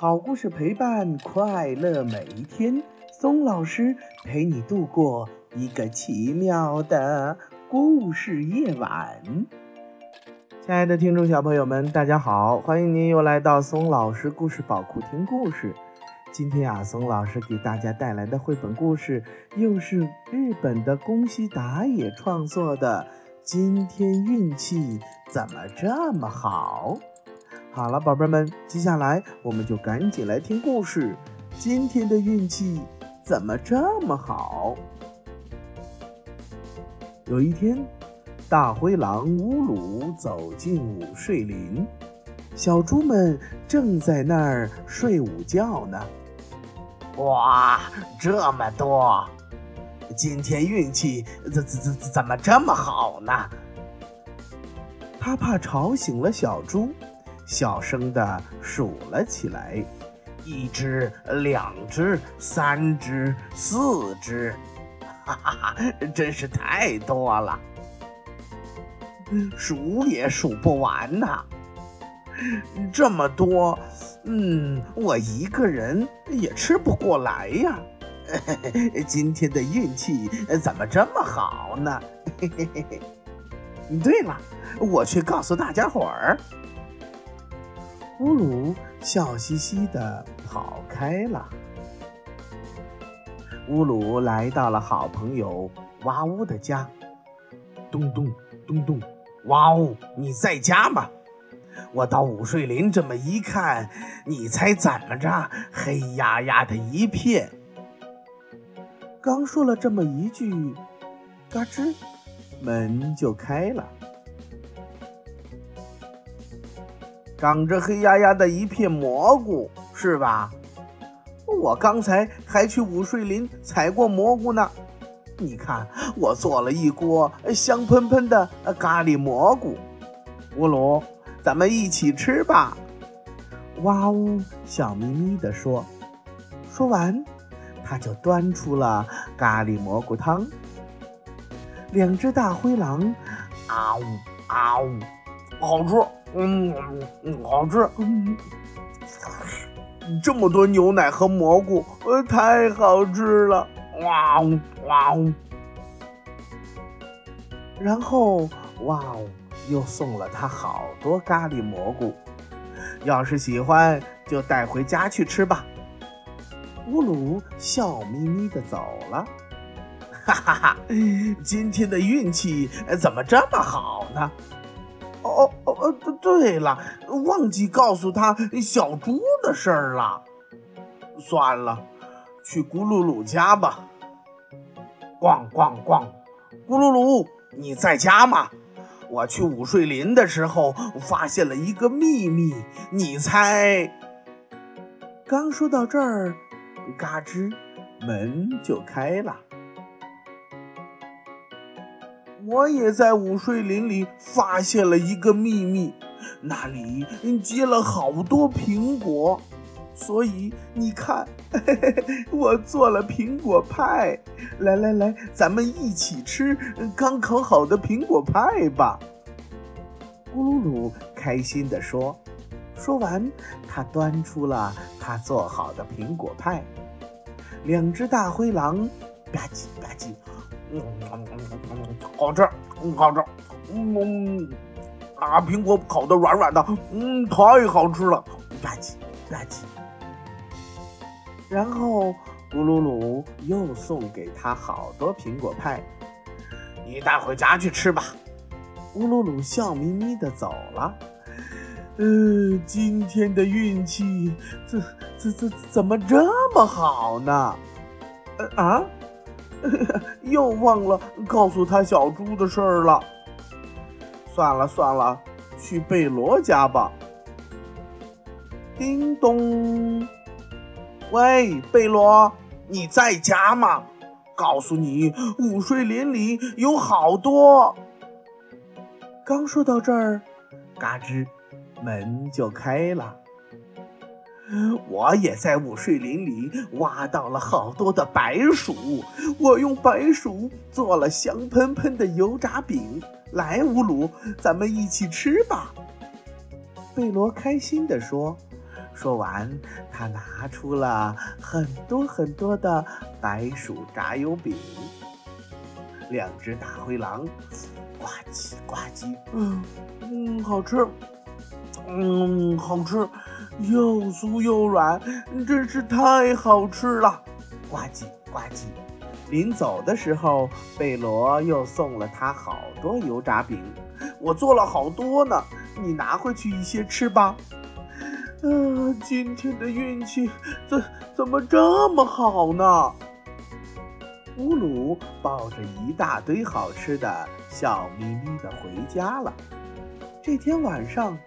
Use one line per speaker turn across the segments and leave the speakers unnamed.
好故事陪伴快乐每一天，松老师陪你度过一个奇妙的故事夜晚。亲爱的听众小朋友们，大家好，欢迎您又来到松老师故事宝库听故事。今天啊，松老师给大家带来的绘本故事又是日本的宫西达也创作的。今天运气怎么这么好？好了，宝贝们，接下来我们就赶紧来听故事。今天的运气怎么这么好？有一天，大灰狼乌鲁走进午睡林，小猪们正在那儿睡午觉呢。
哇，这么多！今天运气怎怎怎怎么这么好呢？
他怕吵醒了小猪。小声的数了起来，
一只，两只，三只，四只，哈哈，真是太多了，数也数不完呐！这么多，嗯，我一个人也吃不过来呀。今天的运气怎么这么好呢？对了，我去告诉大家伙儿。
乌鲁笑嘻嘻地跑开了。乌鲁来到了好朋友哇呜的家，
咚咚咚咚，哇呜，你在家吗？我到午睡林这么一看，你猜怎么着？黑压压的一片。
刚说了这么一句，嘎吱，门就开了。
长着黑压压的一片蘑菇，是吧？我刚才还去午睡林采过蘑菇呢。你看，我做了一锅香喷喷的咖喱蘑菇。乌龙，咱们一起吃吧。
哇呜，笑眯眯地说。说完，他就端出了咖喱蘑菇汤。两只大灰狼，
啊呜啊呜，好吃。嗯嗯，好吃。嗯，这么多牛奶和蘑菇，呃，太好吃了。哇哦哇哦！
然后哇哦，又送了他好多咖喱蘑菇。要是喜欢，就带回家去吃吧。乌鲁笑眯眯的走了。
哈哈哈！今天的运气怎么这么好呢？哦哦哦！对了，忘记告诉他小猪的事儿了。算了，去咕噜噜家吧。咣咣咣！咕噜噜，你在家吗？我去午睡林的时候发现了一个秘密，你猜？
刚说到这儿，嘎吱，门就开了。
我也在午睡林里发现了一个秘密，那里结了好多苹果，所以你看，嘿嘿嘿，我做了苹果派。来来来，咱们一起吃刚烤好的苹果派吧。
咕噜噜开心地说。说完，他端出了他做好的苹果派。两只大灰狼吧唧吧唧。嗯，
好吃，嗯，好吃，嗯，啊，苹果烤的软软的，嗯，太好吃了，吧唧吧唧。
然后咕噜噜又送给他好多苹果派，
你带回家去吃吧。
咕噜噜笑眯眯的走了。嗯，今天的运气怎怎怎怎么这么好呢？
呃啊？又忘了告诉他小猪的事儿了。算了算了，去贝罗家吧。叮咚，喂，贝罗，你在家吗？告诉你，午睡林里有好多。
刚说到这儿，嘎吱，门就开了。
我也在午睡林里挖到了好多的白薯，我用白薯做了香喷喷的油炸饼。来，乌鲁，咱们一起吃吧。
贝罗开心地说。
说完，他拿出了很多很多的白薯炸油饼。两只大灰狼呱唧呱唧，
嗯嗯，好吃，嗯，好吃，又酥又软，真是太好吃了！
呱唧呱唧。临走的时候，贝罗又送了他好多油炸饼。
我做了好多呢，你拿回去一些吃吧。啊，今天的运气怎怎么这么好呢？
乌鲁抱着一大堆好吃的，笑眯眯的回家了。这天晚上，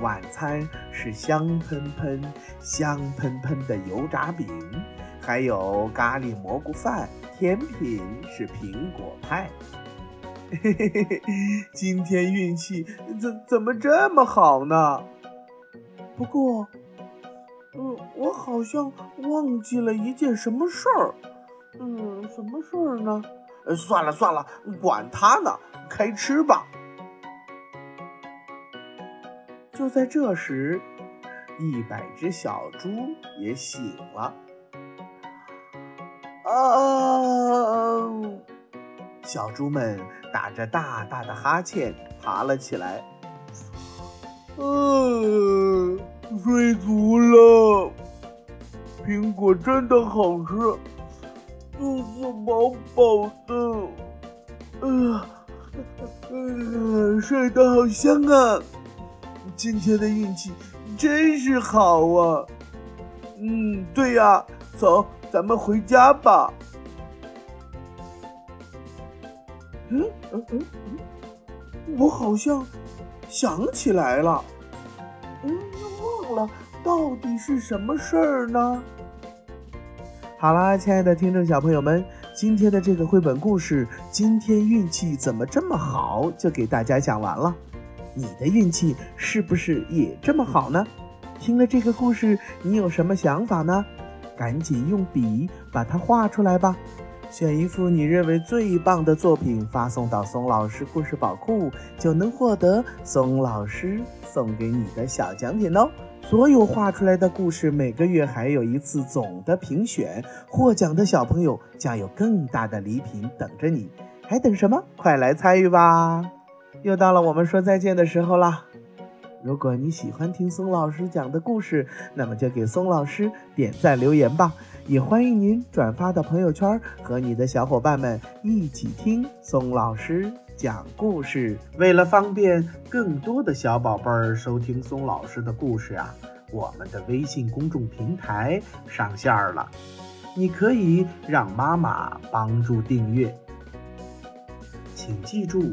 晚餐是香喷喷、香喷喷的油炸饼，还有咖喱蘑菇饭。甜品是苹果派，
嘿嘿嘿嘿，今天运气怎怎么这么好呢？不过，嗯，我好像忘记了一件什么事儿。嗯，什么事儿呢？算了算了，管他呢，开吃吧。
就在这时，一百只小猪也醒了。啊！小猪们打着大大的哈欠爬了起来。
嗯，睡足了，苹果真的好吃，肚子饱饱的。呃，呃，睡得好香啊！今天的运气真是好啊。嗯，对呀，走。咱们回家吧。嗯嗯嗯嗯，我好像想起来了，嗯，忘了到底是什么事儿呢？
好啦，亲爱的听众小朋友们，今天的这个绘本故事，今天运气怎么这么好？就给大家讲完了。你的运气是不是也这么好呢？听了这个故事，你有什么想法呢？赶紧用笔把它画出来吧！选一幅你认为最棒的作品发送到松老师故事宝库，就能获得松老师送给你的小奖品哦。所有画出来的故事每个月还有一次总的评选，获奖的小朋友将有更大的礼品等着你，还等什么？快来参与吧！又到了我们说再见的时候啦！如果你喜欢听松老师讲的故事，那么就给松老师点赞留言吧。也欢迎您转发到朋友圈，和你的小伙伴们一起听松老师讲故事。为了方便更多的小宝贝儿收听松老师的故事啊，我们的微信公众平台上线了，你可以让妈妈帮助订阅。请记住，